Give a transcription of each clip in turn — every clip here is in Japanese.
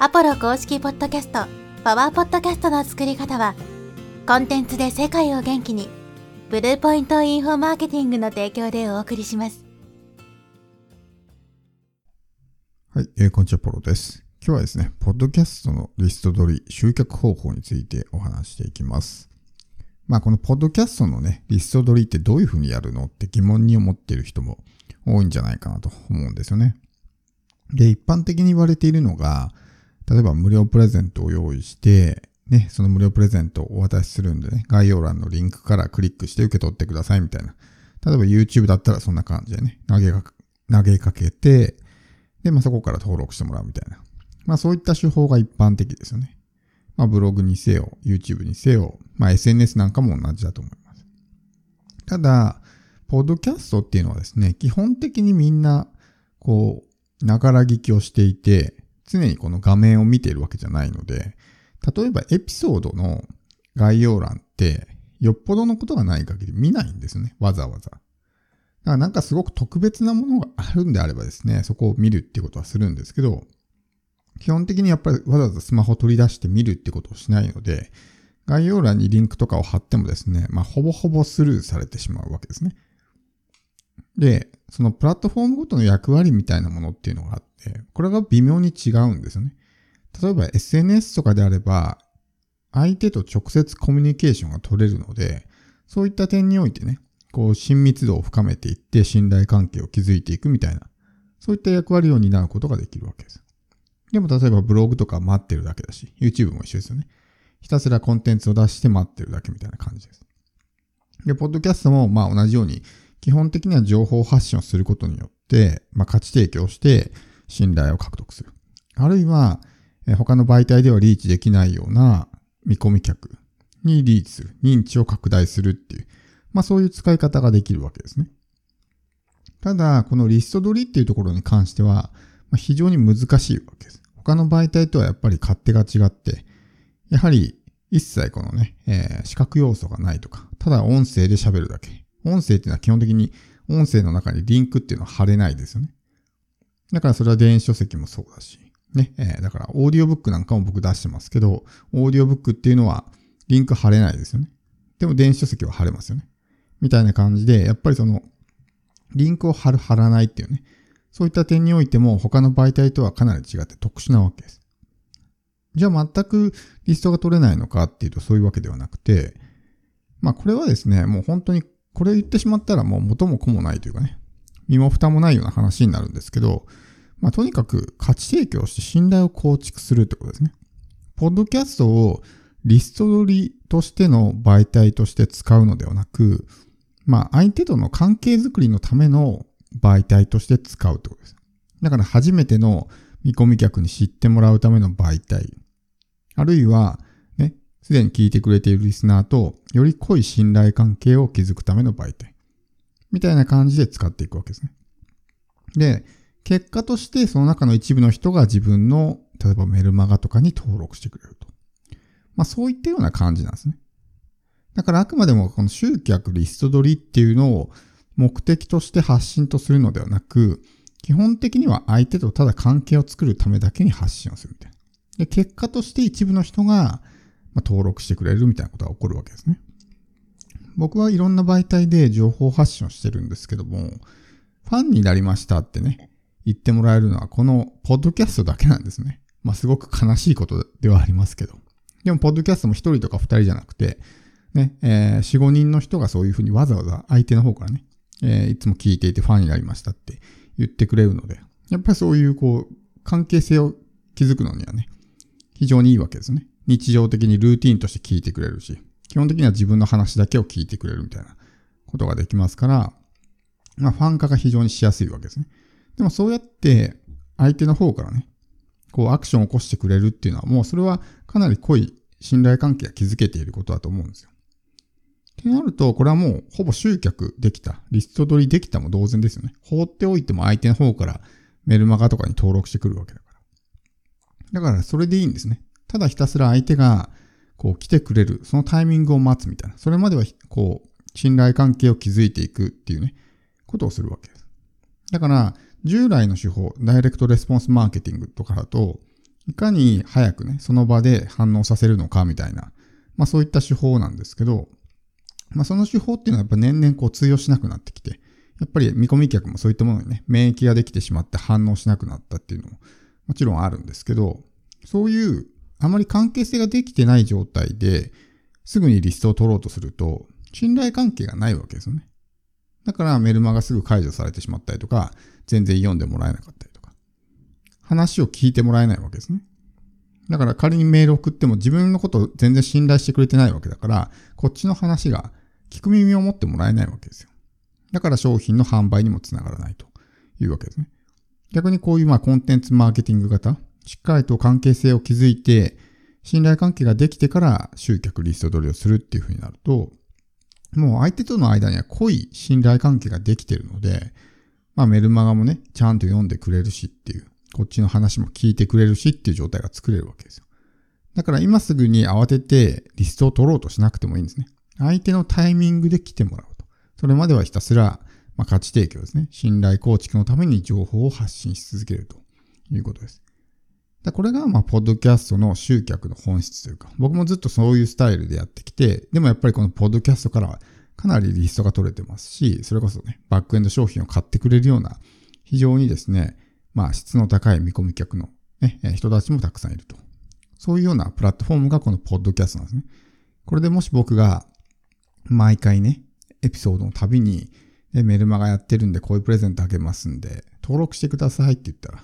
アポロ公式ポッドキャスト、パワーポッドキャストの作り方は、コンテンツで世界を元気に、ブルーポイントインフォマーケティングの提供でお送りします。はい、えー、こんにちは、ポロです。今日はですね、ポッドキャストのリスト取り、集客方法についてお話していきます。まあ、このポッドキャストのね、リスト取りってどういうふうにやるのって疑問に思っている人も多いんじゃないかなと思うんですよね。で、一般的に言われているのが、例えば無料プレゼントを用意して、ね、その無料プレゼントをお渡しするんでね、概要欄のリンクからクリックして受け取ってくださいみたいな。例えば YouTube だったらそんな感じでね、投げか投げかけて、で、まあ、そこから登録してもらうみたいな。まあ、そういった手法が一般的ですよね。まあ、ブログにせよ、YouTube にせよ、まあ、SNS なんかも同じだと思います。ただ、ポッドキャストっていうのはですね、基本的にみんな、こう、ながら聞きをしていて、常にこの画面を見ているわけじゃないので、例えばエピソードの概要欄って、よっぽどのことがない限り見ないんですよね。わざわざ。だからなんかすごく特別なものがあるんであればですね、そこを見るっていうことはするんですけど、基本的にやっぱりわざわざスマホを取り出して見るってことをしないので、概要欄にリンクとかを貼ってもですね、まあほぼほぼスルーされてしまうわけですね。で、そのプラットフォームごとの役割みたいなものっていうのがあって、これが微妙に違うんですよね。例えば SNS とかであれば、相手と直接コミュニケーションが取れるので、そういった点においてね、こう親密度を深めていって信頼関係を築いていくみたいな、そういった役割を担うことができるわけです。でも例えばブログとか待ってるだけだし、YouTube も一緒ですよね。ひたすらコンテンツを出して待ってるだけみたいな感じです。で、ポッドキャストもまあ同じように、基本的には情報発信をすることによって、まあ価値提供して信頼を獲得する。あるいは、他の媒体ではリーチできないような見込み客にリーチする。認知を拡大するっていう。まあそういう使い方ができるわけですね。ただ、このリスト取りっていうところに関しては、ま、非常に難しいわけです。他の媒体とはやっぱり勝手が違って、やはり一切このね、えー視覚要素がないとか、ただ音声で喋るだけ。音声っていうのは基本的に音声の中にリンクっていうのは貼れないですよね。だからそれは電子書籍もそうだし、ね、えーだからオーディオブックなんかも僕出してますけど、オーディオブックっていうのはリンク貼れないですよね。でも電子書籍は貼れますよね。みたいな感じで、やっぱりその、リンクを貼る、貼らないっていうね。そういった点においても他の媒体とはかなり違って特殊なわけです。じゃあ全くリストが取れないのかっていうとそういうわけではなくて、まあこれはですね、もう本当にこれ言ってしまったらもう元も子もないというかね、身も蓋もないような話になるんですけど、まあとにかく価値提供して信頼を構築するってことですね。ポッドキャストをリスト取りとしての媒体として使うのではなく、まあ相手との関係づくりのための媒体として使うってことです。だから初めての見込み客に知ってもらうための媒体。あるいは、すでに聞いてくれているリスナーとより濃い信頼関係を築くための媒体。みたいな感じで使っていくわけですね。で、結果としてその中の一部の人が自分の、例えばメルマガとかに登録してくれると。まあそういったような感じなんですね。だからあくまでもこの集客リスト取りっていうのを目的として発信とするのではなく、基本的には相手とただ関係を作るためだけに発信をするみたいな。で、結果として一部の人がまあ登録してくれるみたいなことが起こるわけですね。僕はいろんな媒体で情報発信をしてるんですけども、ファンになりましたってね、言ってもらえるのはこのポッドキャストだけなんですね。まあすごく悲しいことではありますけど。でも、ポッドキャストも一人とか二人じゃなくて、ね、えー、四五人の人がそういうふうにわざわざ相手の方からね、えーいつも聞いていてファンになりましたって言ってくれるので、やっぱりそういうこう、関係性を築くのにはね、非常にいいわけですね。日常的にルーティンとして聞いてくれるし、基本的には自分の話だけを聞いてくれるみたいなことができますから、まあ、ファン化が非常にしやすいわけですね。でもそうやって相手の方からね、こうアクションを起こしてくれるっていうのはもうそれはかなり濃い信頼関係が築けていることだと思うんですよ。ってなると、これはもうほぼ集客できた、リスト取りできたも同然ですよね。放っておいても相手の方からメルマガとかに登録してくるわけだから。だからそれでいいんですね。ただひたすら相手がこう来てくれる、そのタイミングを待つみたいな。それまではこう信頼関係を築いていくっていうね、ことをするわけです。だから、従来の手法、ダイレクトレスポンスマーケティングとかだと、いかに早くね、その場で反応させるのかみたいな、まあそういった手法なんですけど、まあその手法っていうのはやっぱ年々こう通用しなくなってきて、やっぱり見込み客もそういったものにね、免疫ができてしまって反応しなくなったっていうのももちろんあるんですけど、そういうあまり関係性ができてない状態ですぐにリストを取ろうとすると、信頼関係がないわけですよね。だからメルマがすぐ解除されてしまったりとか、全然読んでもらえなかったりとか、話を聞いてもらえないわけですね。だから仮にメール送っても自分のこと全然信頼してくれてないわけだから、こっちの話が聞く耳を持ってもらえないわけですよ。だから商品の販売にもつながらないというわけですね。逆にこういうまあコンテンツマーケティング型、しっかりと関係性を築いて、信頼関係ができてから集客リスト取りをするっていうふうになると、もう相手との間には濃い信頼関係ができてるので、まあメルマガもね、ちゃんと読んでくれるしっていう、こっちの話も聞いてくれるしっていう状態が作れるわけですよ。だから今すぐに慌ててリストを取ろうとしなくてもいいんですね。相手のタイミングで来てもらうと。それまではひたすら、まあ、価値提供ですね。信頼構築のために情報を発信し続けるということです。これが、まあ、ポッドキャストの集客の本質というか、僕もずっとそういうスタイルでやってきて、でもやっぱりこのポッドキャストからかなりリストが取れてますし、それこそね、バックエンド商品を買ってくれるような、非常にですね、まあ、質の高い見込み客の、ね、人たちもたくさんいると。そういうようなプラットフォームがこのポッドキャストなんですね。これでもし僕が、毎回ね、エピソードのたびに、メルマガやってるんでこういうプレゼントあげますんで、登録してくださいって言ったら、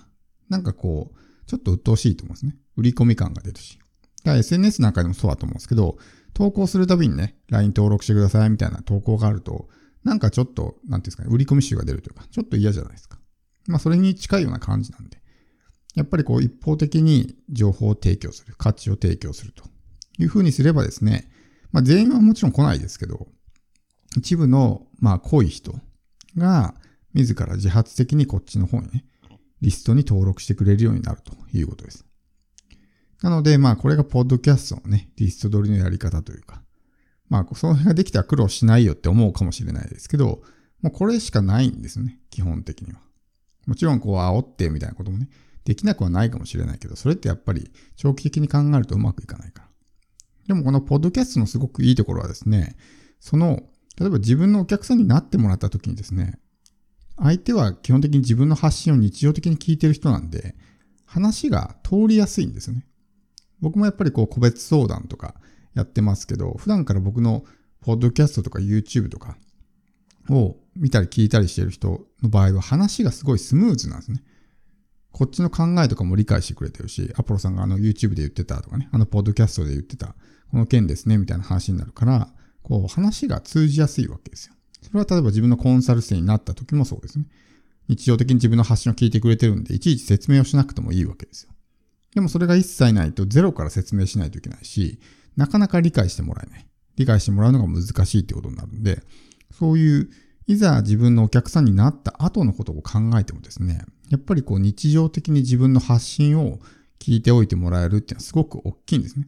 なんかこう、ちょっと鬱陶しいと思うんですね。売り込み感が出るし。だから SNS なんかでもそうだと思うんですけど、投稿するたびにね、LINE 登録してくださいみたいな投稿があると、なんかちょっと、なんていうんですかね、売り込み集が出るというか、ちょっと嫌じゃないですか。まあそれに近いような感じなんで。やっぱりこう一方的に情報を提供する、価値を提供するというふうにすればですね、まあ全員はもちろん来ないですけど、一部のまあ濃い人が自ら自発的にこっちの方にね、リストに登録してくれるようになるということです。なので、まあ、これがポッドキャストのね、リスト取りのやり方というか、まあ、その辺ができたら苦労しないよって思うかもしれないですけど、もうこれしかないんですね、基本的には。もちろん、こう、煽ってみたいなこともね、できなくはないかもしれないけど、それってやっぱり長期的に考えるとうまくいかないから。でも、このポッドキャストのすごくいいところはですね、その、例えば自分のお客さんになってもらった時にですね、相手は基本的に自分の発信を日常的に聞いてる人なんで、話が通りやすいんですよね。僕もやっぱりこう個別相談とかやってますけど、普段から僕のポッドキャストとか YouTube とかを見たり聞いたりしてる人の場合は話がすごいスムーズなんですね。こっちの考えとかも理解してくれてるし、アポロさんがあの YouTube で言ってたとかね、あのポッドキャストで言ってた、この件ですね、みたいな話になるから、こう話が通じやすいわけですよ。それは例えば自分のコンサル生になった時もそうですね。日常的に自分の発信を聞いてくれてるんで、いちいち説明をしなくてもいいわけですよ。でもそれが一切ないとゼロから説明しないといけないし、なかなか理解してもらえない。理解してもらうのが難しいってことになるんで、そういう、いざ自分のお客さんになった後のことを考えてもですね、やっぱりこう日常的に自分の発信を聞いておいてもらえるっていうのはすごく大きいんですね。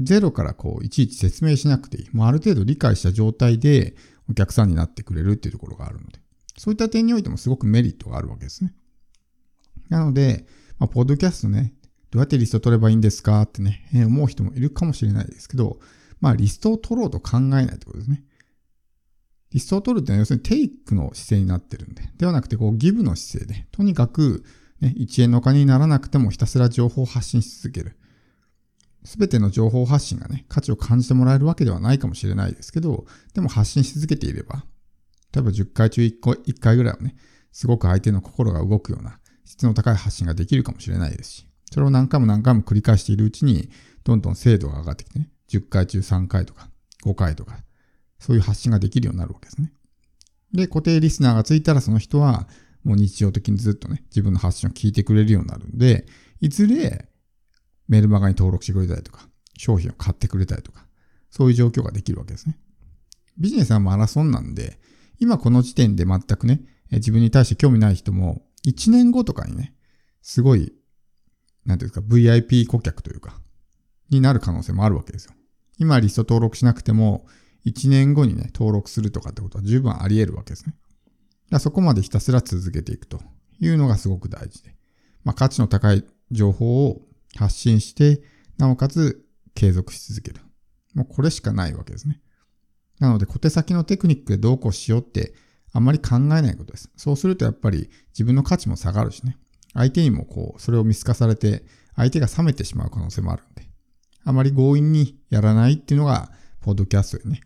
ゼロからこういちいち説明しなくていい。もうある程度理解した状態でお客さんになってくれるっていうところがあるので、そういった点においてもすごくメリットがあるわけですね。なので、まあ、ポッドキャストね、どうやってリスト取ればいいんですかってね、えー、思う人もいるかもしれないですけど、まあ、リストを取ろうと考えないってことですね。リストを取るってのは要するにテイクの姿勢になってるんで、ではなくてこうギブの姿勢で、とにかく、ね、1円のお金にならなくてもひたすら情報を発信し続ける。すべての情報発信がね、価値を感じてもらえるわけではないかもしれないですけど、でも発信し続けていれば、例えば10回中 1, 個1回ぐらいはね、すごく相手の心が動くような質の高い発信ができるかもしれないですし、それを何回も何回も繰り返しているうちに、どんどん精度が上がってきてね、10回中3回とか5回とか、そういう発信ができるようになるわけですね。で、固定リスナーがついたらその人は、もう日常的にずっとね、自分の発信を聞いてくれるようになるんで、いずれメルマガに登録してくれたりとか、商品を買ってくれたりとか、そういう状況ができるわけですね。ビジネスはマラソンなんで、今この時点で全くね、自分に対して興味ない人も、1年後とかにね、すごい、なんていうか、VIP 顧客というか、になる可能性もあるわけですよ。今リスト登録しなくても、1年後にね、登録するとかってことは十分あり得るわけですね。そこまでひたすら続けていくというのがすごく大事で。まあ、価値の高い情報を発信して、なおかつ継続し続ける。もうこれしかないわけですね。なので小手先のテクニックでどうこうしようってあんまり考えないことです。そうするとやっぱり自分の価値も下がるしね。相手にもこう、それを見透かされて、相手が冷めてしまう可能性もあるんで。あまり強引にやらないっていうのが、ポッドキャストでね、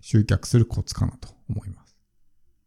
集客するコツかなと思います。